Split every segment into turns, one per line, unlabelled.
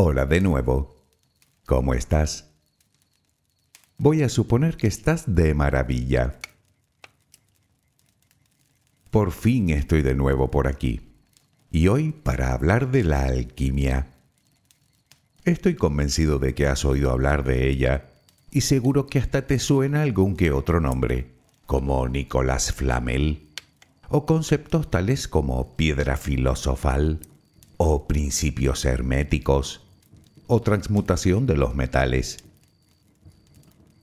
Hola de nuevo. ¿Cómo estás? Voy a suponer que estás de maravilla. Por fin estoy de nuevo por aquí. Y hoy para hablar de la alquimia. Estoy convencido de que has oído hablar de ella y seguro que hasta te suena algún que otro nombre, como Nicolás Flamel, o conceptos tales como piedra filosofal, o principios herméticos, o transmutación de los metales.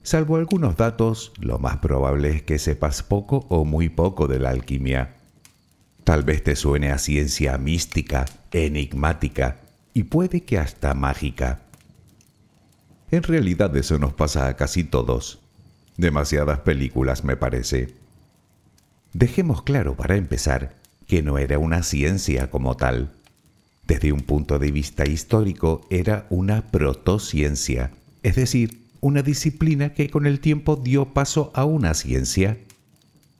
Salvo algunos datos, lo más probable es que sepas poco o muy poco de la alquimia. Tal vez te suene a ciencia mística, enigmática y puede que hasta mágica. En realidad eso nos pasa a casi todos. Demasiadas películas, me parece. Dejemos claro, para empezar, que no era una ciencia como tal. Desde un punto de vista histórico era una protociencia, es decir, una disciplina que con el tiempo dio paso a una ciencia.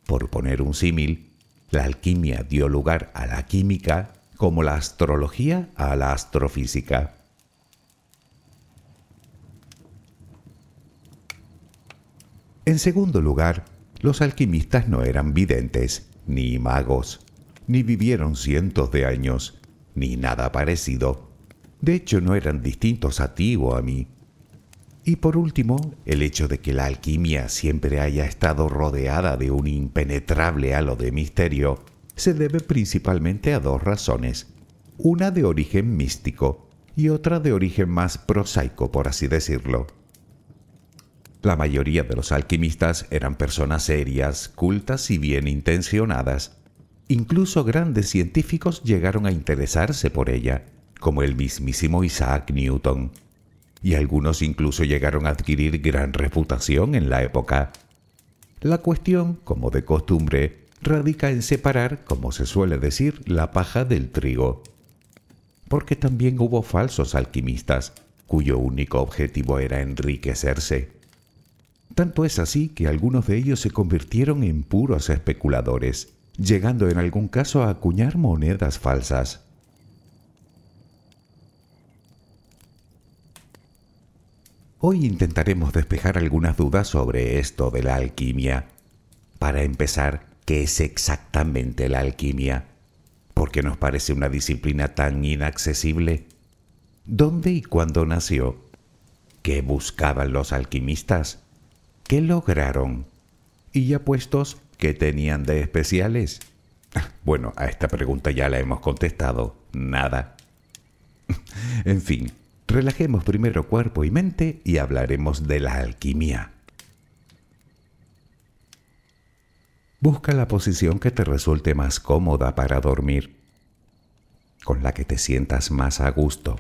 Por poner un símil, la alquimia dio lugar a la química como la astrología a la astrofísica. En segundo lugar, los alquimistas no eran videntes, ni magos, ni vivieron cientos de años, ni nada parecido. De hecho, no eran distintos a ti o a mí. Y por último, el hecho de que la alquimia siempre haya estado rodeada de un impenetrable halo de misterio se debe principalmente a dos razones. Una de origen místico y otra de origen más prosaico, por así decirlo. La mayoría de los alquimistas eran personas serias, cultas y bien intencionadas, Incluso grandes científicos llegaron a interesarse por ella, como el mismísimo Isaac Newton, y algunos incluso llegaron a adquirir gran reputación en la época. La cuestión, como de costumbre, radica en separar, como se suele decir, la paja del trigo. Porque también hubo falsos alquimistas, cuyo único objetivo era enriquecerse. Tanto es así que algunos de ellos se convirtieron en puros especuladores llegando en algún caso a acuñar monedas falsas. Hoy intentaremos despejar algunas dudas sobre esto de la alquimia. Para empezar, ¿qué es exactamente la alquimia? ¿Por qué nos parece una disciplina tan inaccesible? ¿Dónde y cuándo nació? ¿Qué buscaban los alquimistas? ¿Qué lograron? Y ya puestos, ¿Qué tenían de especiales? Bueno, a esta pregunta ya la hemos contestado. Nada. en fin, relajemos primero cuerpo y mente y hablaremos de la alquimia. Busca la posición que te resulte más cómoda para dormir, con la que te sientas más a gusto.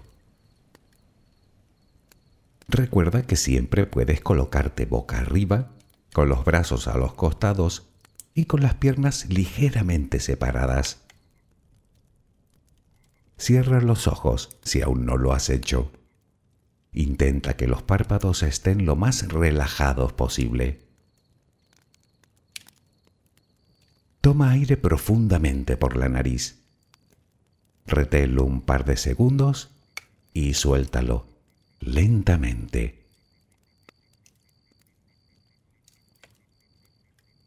Recuerda que siempre puedes colocarte boca arriba, con los brazos a los costados y con las piernas ligeramente separadas. Cierra los ojos si aún no lo has hecho. Intenta que los párpados estén lo más relajados posible. Toma aire profundamente por la nariz. Reténlo un par de segundos y suéltalo lentamente.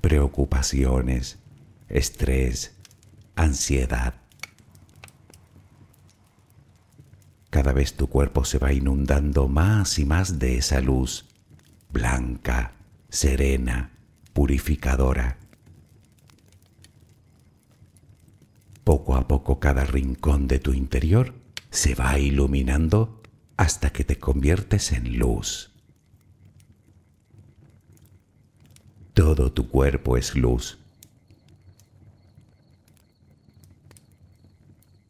preocupaciones, estrés, ansiedad. Cada vez tu cuerpo se va inundando más y más de esa luz, blanca, serena, purificadora. Poco a poco cada rincón de tu interior se va iluminando hasta que te conviertes en luz. Todo tu cuerpo es luz.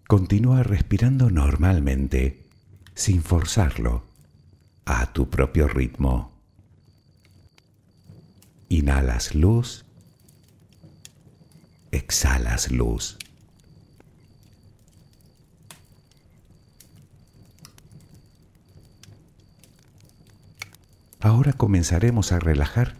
Continúa respirando normalmente, sin forzarlo, a tu propio ritmo. Inhalas luz, exhalas luz. Ahora comenzaremos a relajar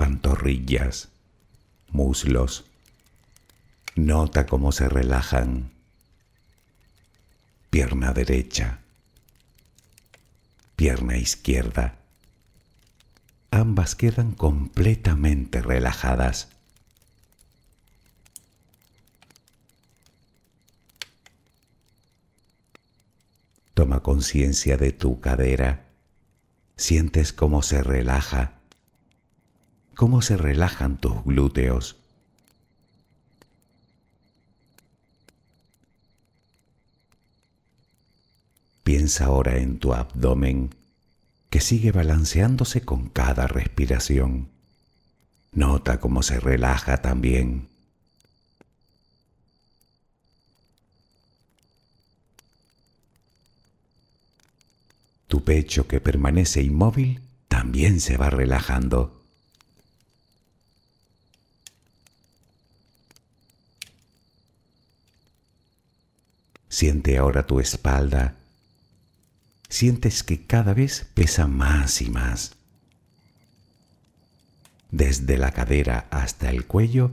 pantorrillas, muslos. Nota cómo se relajan. Pierna derecha, pierna izquierda. Ambas quedan completamente relajadas. Toma conciencia de tu cadera. Sientes cómo se relaja cómo se relajan tus glúteos. Piensa ahora en tu abdomen que sigue balanceándose con cada respiración. Nota cómo se relaja también. Tu pecho que permanece inmóvil también se va relajando. Siente ahora tu espalda. Sientes que cada vez pesa más y más. Desde la cadera hasta el cuello,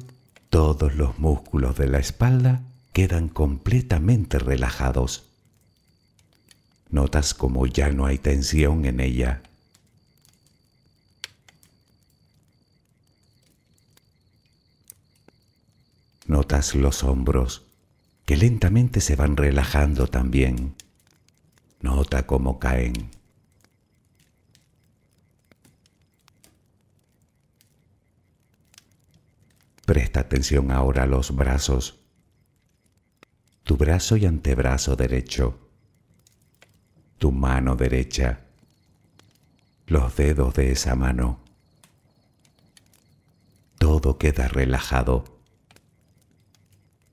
todos los músculos de la espalda quedan completamente relajados. Notas como ya no hay tensión en ella. Notas los hombros, que lentamente se van relajando también. Nota cómo caen. Presta atención ahora a los brazos. Tu brazo y antebrazo derecho. Tu mano derecha. Los dedos de esa mano. Todo queda relajado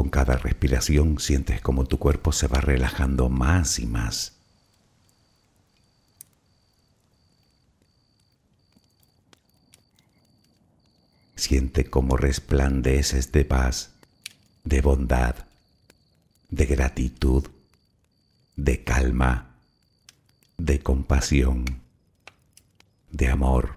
Con cada respiración sientes como tu cuerpo se va relajando más y más. Siente cómo resplandeces de paz, de bondad, de gratitud, de calma, de compasión, de amor,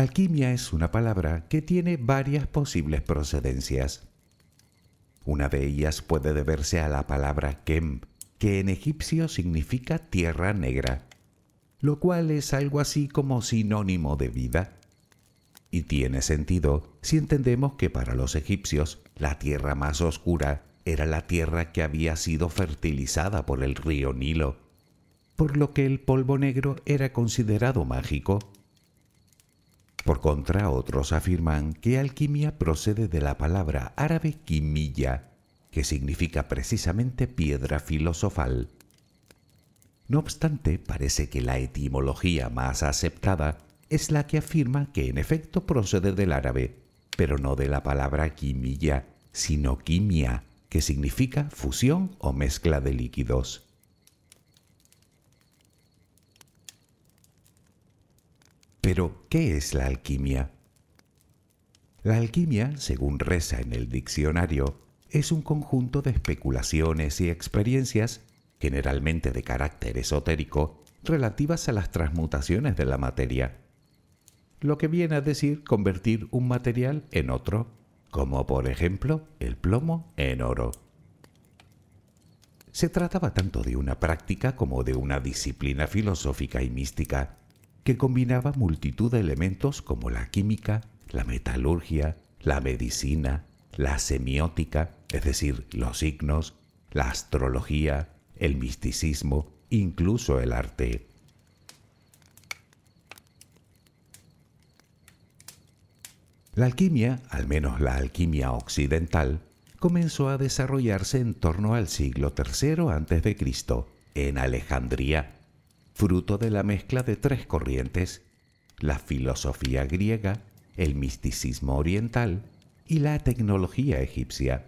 Alquimia es una palabra que tiene varias posibles procedencias. Una de ellas puede deberse a la palabra kem, que en egipcio significa tierra negra, lo cual es algo así como sinónimo de vida. Y tiene sentido si entendemos que para los egipcios la tierra más oscura era la tierra que había sido fertilizada por el río Nilo, por lo que el polvo negro era considerado mágico por contra, otros afirman que alquimia procede de la palabra árabe quimilla, que significa precisamente piedra filosofal. No obstante, parece que la etimología más aceptada es la que afirma que en efecto procede del árabe, pero no de la palabra quimilla, sino quimia, que significa fusión o mezcla de líquidos. Pero, ¿qué es la alquimia? La alquimia, según reza en el diccionario, es un conjunto de especulaciones y experiencias, generalmente de carácter esotérico, relativas a las transmutaciones de la materia. Lo que viene a decir convertir un material en otro, como por ejemplo el plomo en oro. Se trataba tanto de una práctica como de una disciplina filosófica y mística, que combinaba multitud de elementos como la química, la metalurgia, la medicina, la semiótica, es decir, los signos, la astrología, el misticismo, incluso el arte. La alquimia, al menos la alquimia occidental, comenzó a desarrollarse en torno al siglo III a.C. en Alejandría fruto de la mezcla de tres corrientes, la filosofía griega, el misticismo oriental y la tecnología egipcia.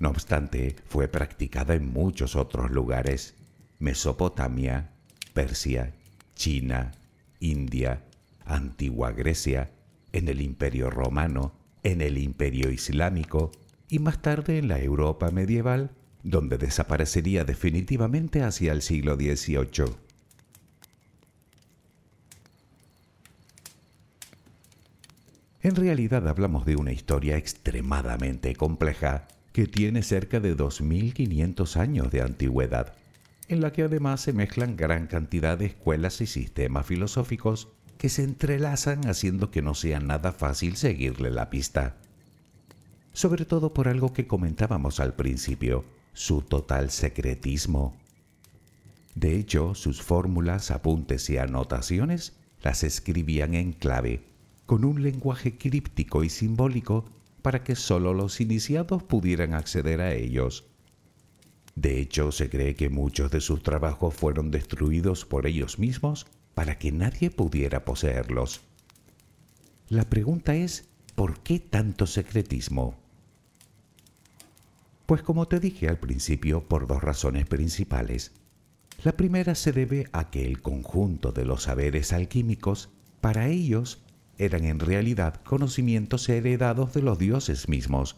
No obstante, fue practicada en muchos otros lugares, Mesopotamia, Persia, China, India, Antigua Grecia, en el Imperio Romano, en el Imperio Islámico y más tarde en la Europa medieval donde desaparecería definitivamente hacia el siglo XVIII. En realidad hablamos de una historia extremadamente compleja que tiene cerca de 2.500 años de antigüedad, en la que además se mezclan gran cantidad de escuelas y sistemas filosóficos que se entrelazan haciendo que no sea nada fácil seguirle la pista. Sobre todo por algo que comentábamos al principio, su total secretismo. De hecho, sus fórmulas, apuntes y anotaciones las escribían en clave, con un lenguaje críptico y simbólico para que sólo los iniciados pudieran acceder a ellos. De hecho, se cree que muchos de sus trabajos fueron destruidos por ellos mismos para que nadie pudiera poseerlos. La pregunta es, ¿por qué tanto secretismo? Pues como te dije al principio, por dos razones principales. La primera se debe a que el conjunto de los saberes alquímicos, para ellos, eran en realidad conocimientos heredados de los dioses mismos,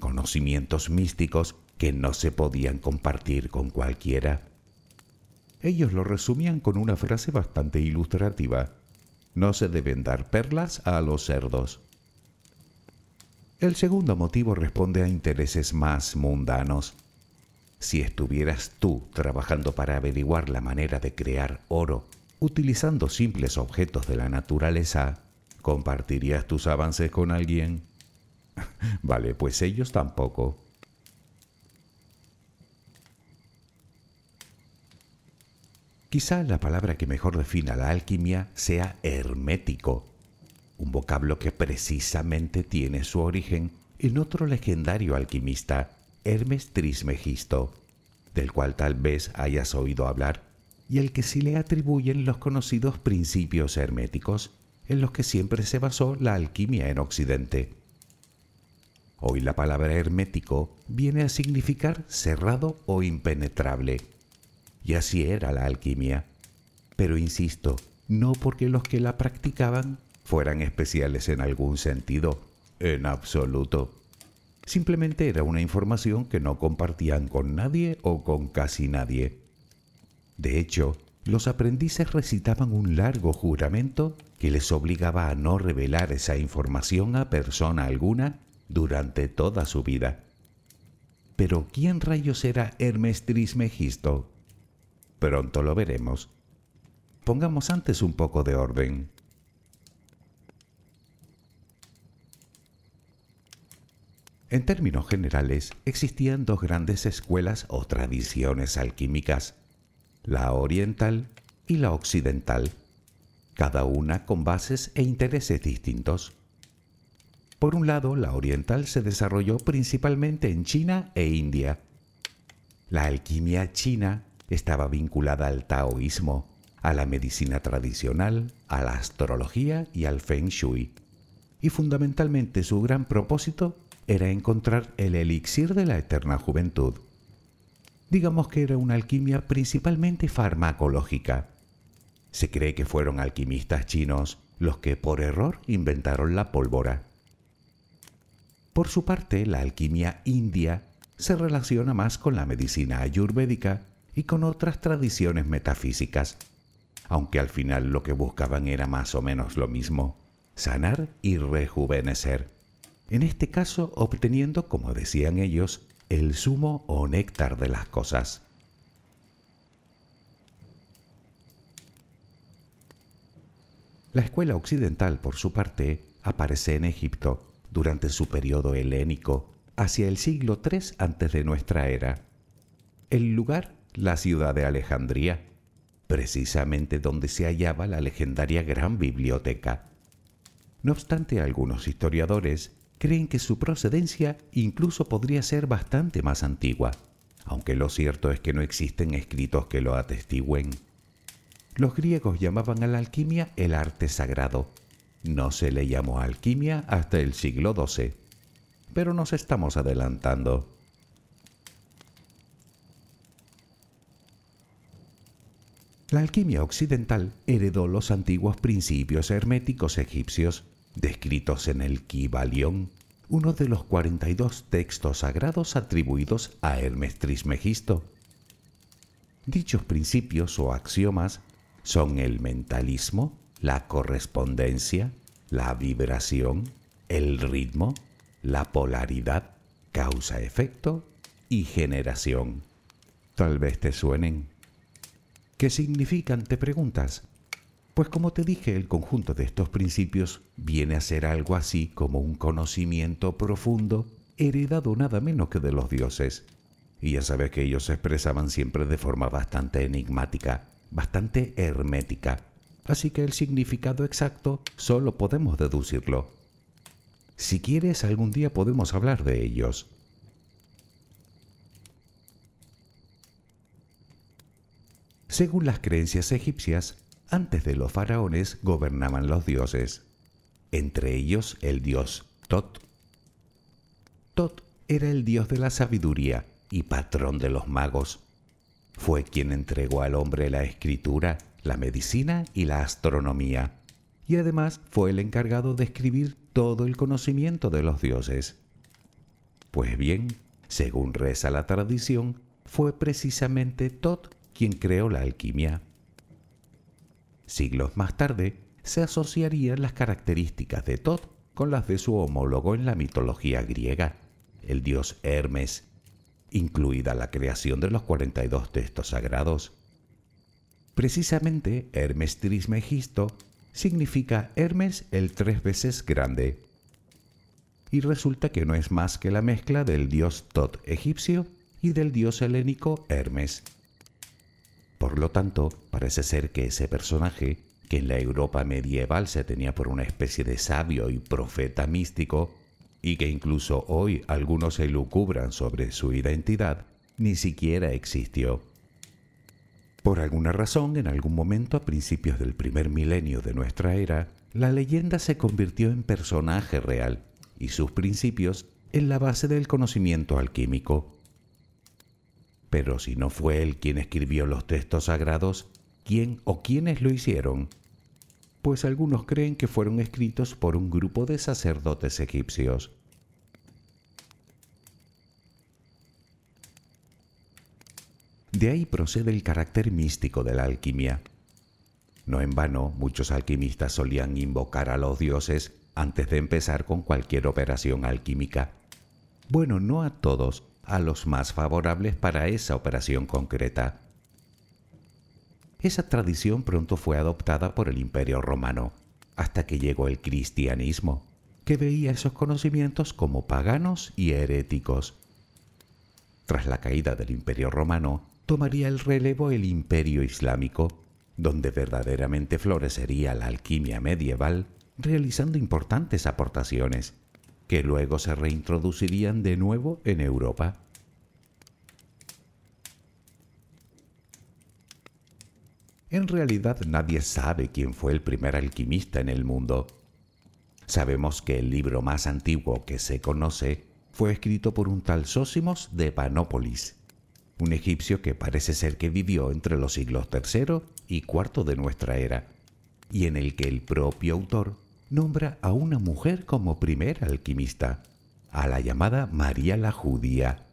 conocimientos místicos que no se podían compartir con cualquiera. Ellos lo resumían con una frase bastante ilustrativa. No se deben dar perlas a los cerdos. El segundo motivo responde a intereses más mundanos. Si estuvieras tú trabajando para averiguar la manera de crear oro utilizando simples objetos de la naturaleza, ¿compartirías tus avances con alguien? vale, pues ellos tampoco. Quizá la palabra que mejor defina la alquimia sea hermético un vocablo que precisamente tiene su origen en otro legendario alquimista, Hermes Trismegisto, del cual tal vez hayas oído hablar, y al que se le atribuyen los conocidos principios herméticos, en los que siempre se basó la alquimia en Occidente. Hoy la palabra hermético viene a significar cerrado o impenetrable. Y así era la alquimia. Pero insisto, no porque los que la practicaban fueran especiales en algún sentido, en absoluto. Simplemente era una información que no compartían con nadie o con casi nadie. De hecho, los aprendices recitaban un largo juramento que les obligaba a no revelar esa información a persona alguna durante toda su vida. Pero ¿quién rayos era Hermes Trismegisto? Pronto lo veremos. Pongamos antes un poco de orden. En términos generales, existían dos grandes escuelas o tradiciones alquímicas, la oriental y la occidental, cada una con bases e intereses distintos. Por un lado, la oriental se desarrolló principalmente en China e India. La alquimia china estaba vinculada al taoísmo, a la medicina tradicional, a la astrología y al feng shui. Y fundamentalmente su gran propósito era encontrar el elixir de la eterna juventud. Digamos que era una alquimia principalmente farmacológica. Se cree que fueron alquimistas chinos los que por error inventaron la pólvora. Por su parte, la alquimia india se relaciona más con la medicina ayurvédica y con otras tradiciones metafísicas, aunque al final lo que buscaban era más o menos lo mismo, sanar y rejuvenecer. En este caso obteniendo, como decían ellos, el zumo o néctar de las cosas. La escuela occidental, por su parte, aparece en Egipto durante su periodo helénico, hacia el siglo III antes de nuestra era. El lugar, la ciudad de Alejandría, precisamente donde se hallaba la legendaria Gran Biblioteca. No obstante, algunos historiadores creen que su procedencia incluso podría ser bastante más antigua, aunque lo cierto es que no existen escritos que lo atestiguen. Los griegos llamaban a la alquimia el arte sagrado. No se le llamó alquimia hasta el siglo XII, pero nos estamos adelantando. La alquimia occidental heredó los antiguos principios herméticos egipcios descritos en el Kybalión, uno de los 42 textos sagrados atribuidos a Hermes Trismegisto. Dichos principios o axiomas son el mentalismo, la correspondencia, la vibración, el ritmo, la polaridad, causa-efecto y generación. Tal vez te suenen. ¿Qué significan? Te preguntas. Pues como te dije, el conjunto de estos principios viene a ser algo así como un conocimiento profundo heredado nada menos que de los dioses. Y ya sabes que ellos se expresaban siempre de forma bastante enigmática, bastante hermética. Así que el significado exacto solo podemos deducirlo. Si quieres, algún día podemos hablar de ellos. Según las creencias egipcias, antes de los faraones gobernaban los dioses, entre ellos el dios Tot. Tot era el dios de la sabiduría y patrón de los magos. Fue quien entregó al hombre la escritura, la medicina y la astronomía, y además fue el encargado de escribir todo el conocimiento de los dioses. Pues bien, según reza la tradición, fue precisamente Tot quien creó la alquimia. Siglos más tarde, se asociarían las características de Thoth con las de su homólogo en la mitología griega, el dios Hermes, incluida la creación de los 42 textos sagrados. Precisamente, Hermes Trismegisto significa Hermes el tres veces grande. Y resulta que no es más que la mezcla del dios Thoth egipcio y del dios helénico Hermes. Por lo tanto, parece ser que ese personaje, que en la Europa medieval se tenía por una especie de sabio y profeta místico, y que incluso hoy algunos se lucubran sobre su identidad, ni siquiera existió. Por alguna razón, en algún momento a principios del primer milenio de nuestra era, la leyenda se convirtió en personaje real y sus principios en la base del conocimiento alquímico. Pero si no fue él quien escribió los textos sagrados, ¿quién o quiénes lo hicieron? Pues algunos creen que fueron escritos por un grupo de sacerdotes egipcios. De ahí procede el carácter místico de la alquimia. No en vano, muchos alquimistas solían invocar a los dioses antes de empezar con cualquier operación alquímica. Bueno, no a todos, a los más favorables para esa operación concreta. Esa tradición pronto fue adoptada por el Imperio romano, hasta que llegó el cristianismo, que veía esos conocimientos como paganos y heréticos. Tras la caída del Imperio romano, tomaría el relevo el imperio islámico, donde verdaderamente florecería la alquimia medieval, realizando importantes aportaciones, que luego se reintroducirían de nuevo en Europa. En realidad nadie sabe quién fue el primer alquimista en el mundo. Sabemos que el libro más antiguo que se conoce fue escrito por un tal Sósimos de Panópolis, un egipcio que parece ser que vivió entre los siglos III y IV de nuestra era, y en el que el propio autor nombra a una mujer como primera alquimista, a la llamada María la Judía.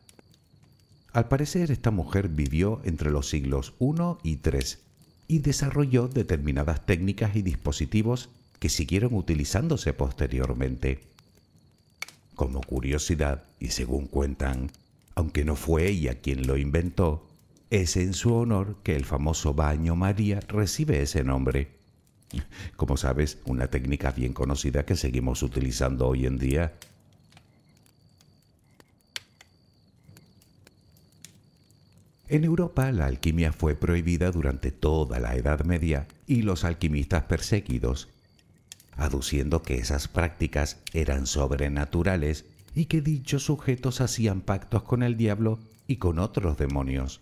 Al parecer esta mujer vivió entre los siglos I y III y desarrolló determinadas técnicas y dispositivos que siguieron utilizándose posteriormente. Como curiosidad, y según cuentan, aunque no fue ella quien lo inventó, es en su honor que el famoso baño María recibe ese nombre. Como sabes, una técnica bien conocida que seguimos utilizando hoy en día. En Europa la alquimia fue prohibida durante toda la Edad Media y los alquimistas perseguidos, aduciendo que esas prácticas eran sobrenaturales y que dichos sujetos hacían pactos con el diablo y con otros demonios.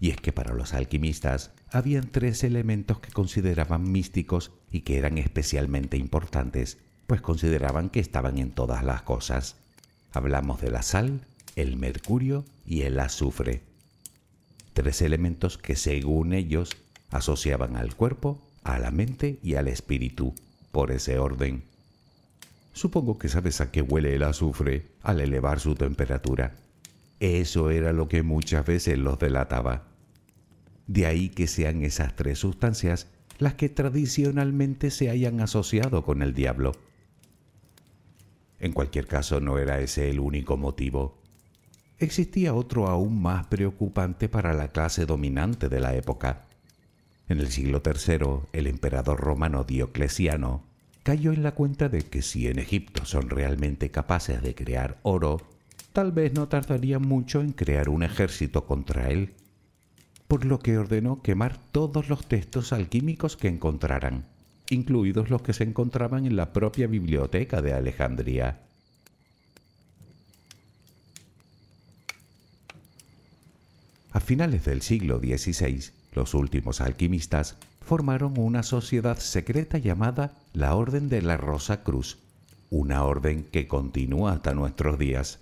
Y es que para los alquimistas habían tres elementos que consideraban místicos y que eran especialmente importantes, pues consideraban que estaban en todas las cosas. Hablamos de la sal, el mercurio y el azufre. Tres elementos que según ellos asociaban al cuerpo, a la mente y al espíritu, por ese orden. Supongo que sabes a qué huele el azufre al elevar su temperatura. Eso era lo que muchas veces los delataba. De ahí que sean esas tres sustancias las que tradicionalmente se hayan asociado con el diablo. En cualquier caso, no era ese el único motivo. Existía otro aún más preocupante para la clase dominante de la época. En el siglo III, el emperador romano Diocleciano cayó en la cuenta de que si en Egipto son realmente capaces de crear oro, tal vez no tardarían mucho en crear un ejército contra él, por lo que ordenó quemar todos los textos alquímicos que encontraran, incluidos los que se encontraban en la propia biblioteca de Alejandría. A finales del siglo XVI, los últimos alquimistas formaron una sociedad secreta llamada la Orden de la Rosa Cruz, una orden que continúa hasta nuestros días.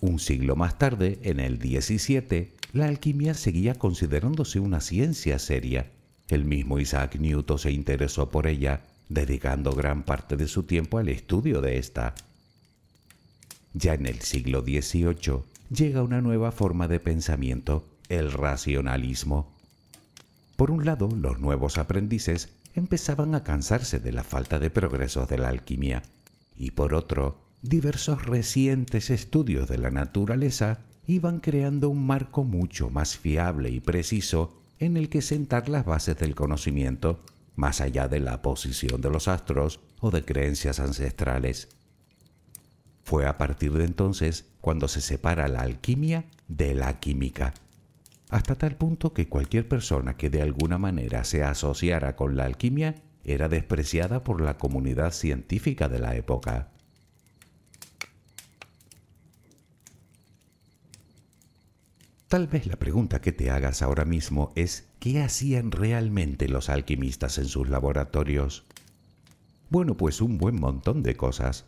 Un siglo más tarde, en el 17, la alquimia seguía considerándose una ciencia seria. El mismo Isaac Newton se interesó por ella, dedicando gran parte de su tiempo al estudio de esta. Ya en el siglo XVIII llega una nueva forma de pensamiento, el racionalismo. Por un lado, los nuevos aprendices empezaban a cansarse de la falta de progresos de la alquimia, y por otro, diversos recientes estudios de la naturaleza iban creando un marco mucho más fiable y preciso en el que sentar las bases del conocimiento, más allá de la posición de los astros o de creencias ancestrales. Fue a partir de entonces cuando se separa la alquimia de la química hasta tal punto que cualquier persona que de alguna manera se asociara con la alquimia era despreciada por la comunidad científica de la época. Tal vez la pregunta que te hagas ahora mismo es ¿qué hacían realmente los alquimistas en sus laboratorios? Bueno, pues un buen montón de cosas.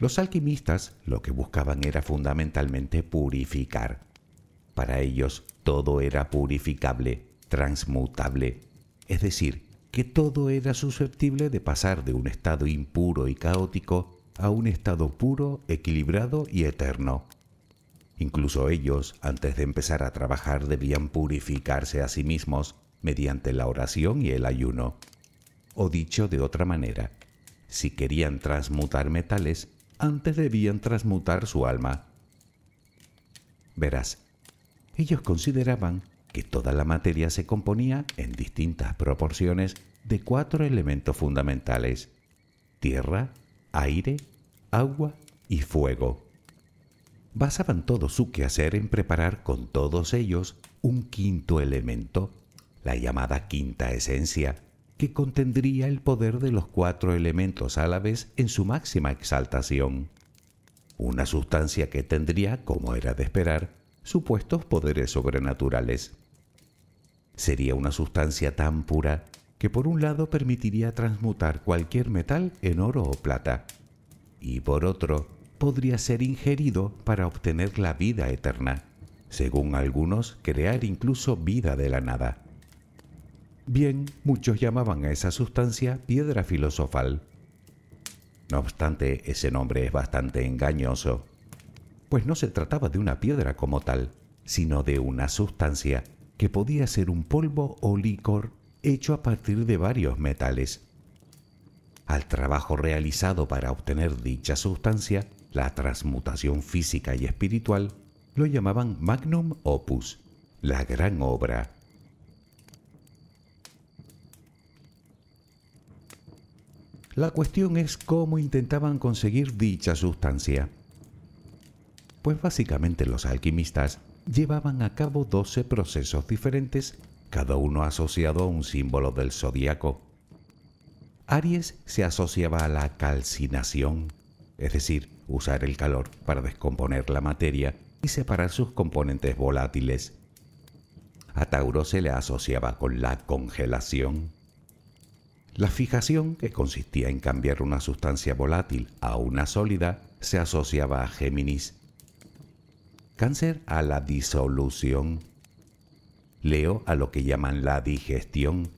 Los alquimistas lo que buscaban era fundamentalmente purificar. Para ellos todo era purificable, transmutable, es decir, que todo era susceptible de pasar de un estado impuro y caótico a un estado puro, equilibrado y eterno. Incluso ellos, antes de empezar a trabajar, debían purificarse a sí mismos mediante la oración y el ayuno. O dicho de otra manera, si querían transmutar metales, antes debían transmutar su alma. Verás, ellos consideraban que toda la materia se componía en distintas proporciones de cuatro elementos fundamentales, tierra, aire, agua y fuego basaban todo su quehacer en preparar con todos ellos un quinto elemento, la llamada quinta esencia, que contendría el poder de los cuatro elementos vez en su máxima exaltación. Una sustancia que tendría, como era de esperar, supuestos poderes sobrenaturales. Sería una sustancia tan pura que por un lado permitiría transmutar cualquier metal en oro o plata, y por otro podría ser ingerido para obtener la vida eterna, según algunos, crear incluso vida de la nada. Bien, muchos llamaban a esa sustancia piedra filosofal. No obstante, ese nombre es bastante engañoso, pues no se trataba de una piedra como tal, sino de una sustancia que podía ser un polvo o licor hecho a partir de varios metales. Al trabajo realizado para obtener dicha sustancia la transmutación física y espiritual, lo llamaban magnum opus, la gran obra. La cuestión es cómo intentaban conseguir dicha sustancia. Pues básicamente los alquimistas llevaban a cabo 12 procesos diferentes, cada uno asociado a un símbolo del zodiaco. Aries se asociaba a la calcinación, es decir, usar el calor para descomponer la materia y separar sus componentes volátiles. A Tauro se le asociaba con la congelación. La fijación, que consistía en cambiar una sustancia volátil a una sólida, se asociaba a Géminis. Cáncer a la disolución. Leo a lo que llaman la digestión,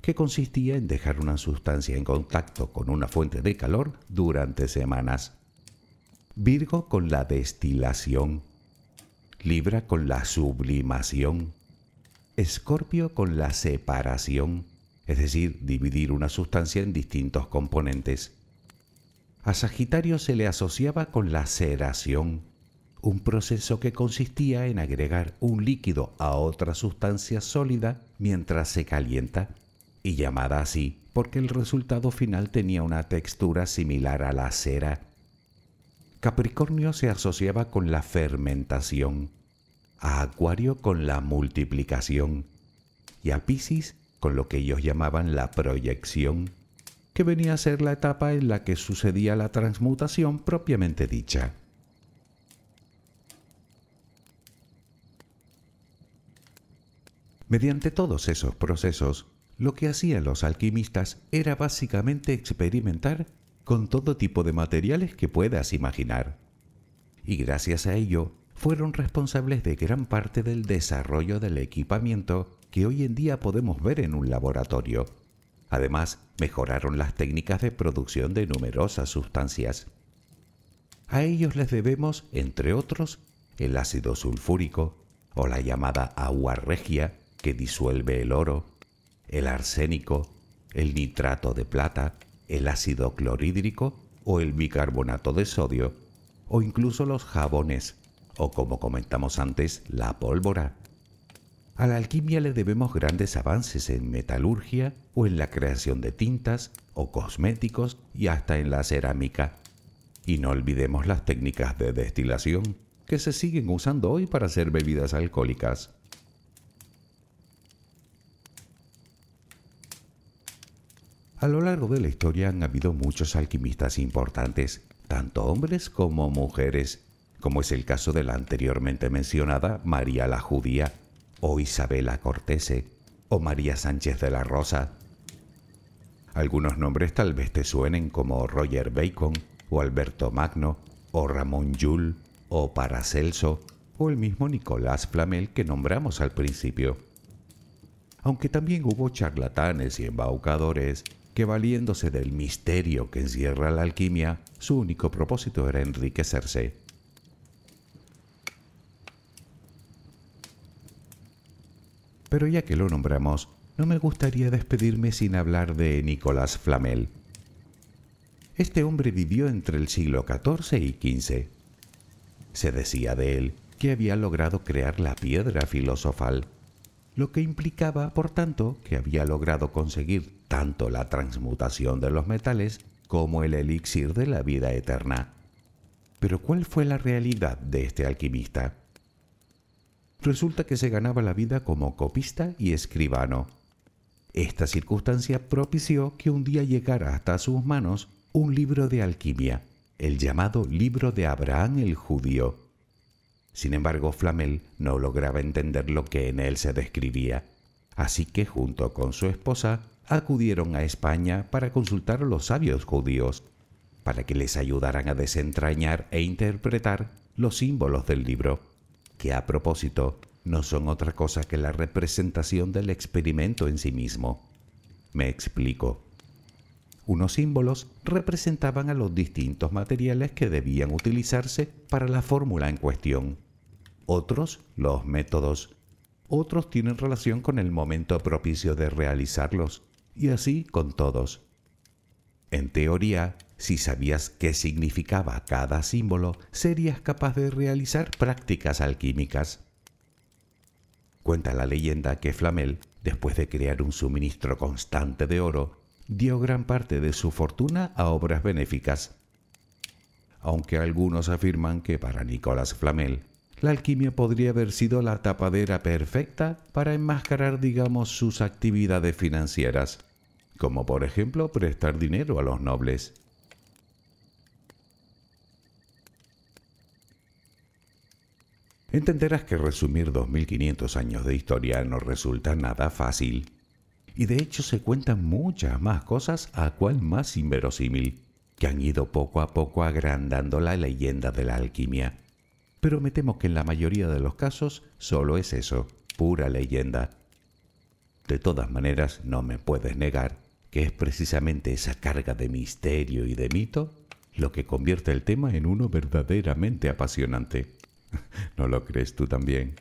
que consistía en dejar una sustancia en contacto con una fuente de calor durante semanas. Virgo con la destilación, Libra con la sublimación, Escorpio con la separación, es decir, dividir una sustancia en distintos componentes. A Sagitario se le asociaba con la ceración, un proceso que consistía en agregar un líquido a otra sustancia sólida mientras se calienta, y llamada así porque el resultado final tenía una textura similar a la cera. Capricornio se asociaba con la fermentación, a Acuario con la multiplicación y a Piscis con lo que ellos llamaban la proyección, que venía a ser la etapa en la que sucedía la transmutación propiamente dicha. Mediante todos esos procesos, lo que hacían los alquimistas era básicamente experimentar con todo tipo de materiales que puedas imaginar. Y gracias a ello fueron responsables de gran parte del desarrollo del equipamiento que hoy en día podemos ver en un laboratorio. Además, mejoraron las técnicas de producción de numerosas sustancias. A ellos les debemos, entre otros, el ácido sulfúrico o la llamada agua regia que disuelve el oro, el arsénico, el nitrato de plata, el ácido clorhídrico o el bicarbonato de sodio, o incluso los jabones, o como comentamos antes, la pólvora. A la alquimia le debemos grandes avances en metalurgia o en la creación de tintas o cosméticos y hasta en la cerámica. Y no olvidemos las técnicas de destilación que se siguen usando hoy para hacer bebidas alcohólicas. A lo largo de la historia han habido muchos alquimistas importantes, tanto hombres como mujeres, como es el caso de la anteriormente mencionada María la Judía, o Isabela Cortese, o María Sánchez de la Rosa. Algunos nombres tal vez te suenen como Roger Bacon, o Alberto Magno, o Ramón Llull, o Paracelso, o el mismo Nicolás Flamel que nombramos al principio. Aunque también hubo charlatanes y embaucadores que valiéndose del misterio que encierra la alquimia, su único propósito era enriquecerse. Pero ya que lo nombramos, no me gustaría despedirme sin hablar de Nicolás Flamel. Este hombre vivió entre el siglo XIV y XV. Se decía de él que había logrado crear la piedra filosofal, lo que implicaba, por tanto, que había logrado conseguir tanto la transmutación de los metales como el elixir de la vida eterna. Pero ¿cuál fue la realidad de este alquimista? Resulta que se ganaba la vida como copista y escribano. Esta circunstancia propició que un día llegara hasta sus manos un libro de alquimia, el llamado libro de Abraham el judío. Sin embargo, Flamel no lograba entender lo que en él se describía, así que junto con su esposa acudieron a España para consultar a los sabios judíos, para que les ayudaran a desentrañar e interpretar los símbolos del libro, que a propósito no son otra cosa que la representación del experimento en sí mismo. Me explico. Unos símbolos representaban a los distintos materiales que debían utilizarse para la fórmula en cuestión. Otros, los métodos. Otros tienen relación con el momento propicio de realizarlos y así con todos. En teoría, si sabías qué significaba cada símbolo, serías capaz de realizar prácticas alquímicas. Cuenta la leyenda que Flamel, después de crear un suministro constante de oro, dio gran parte de su fortuna a obras benéficas. Aunque algunos afirman que para Nicolás Flamel la alquimia podría haber sido la tapadera perfecta para enmascarar, digamos, sus actividades financieras como por ejemplo prestar dinero a los nobles. Entenderás que resumir 2500 años de historia no resulta nada fácil. Y de hecho se cuentan muchas más cosas a cual más inverosímil, que han ido poco a poco agrandando la leyenda de la alquimia. Pero me temo que en la mayoría de los casos solo es eso, pura leyenda. De todas maneras, no me puedes negar que es precisamente esa carga de misterio y de mito lo que convierte el tema en uno verdaderamente apasionante. ¿No lo crees tú también?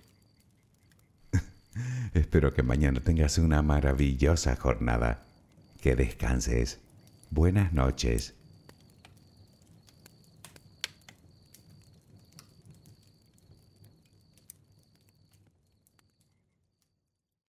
Espero que mañana tengas una maravillosa jornada. Que descanses. Buenas noches.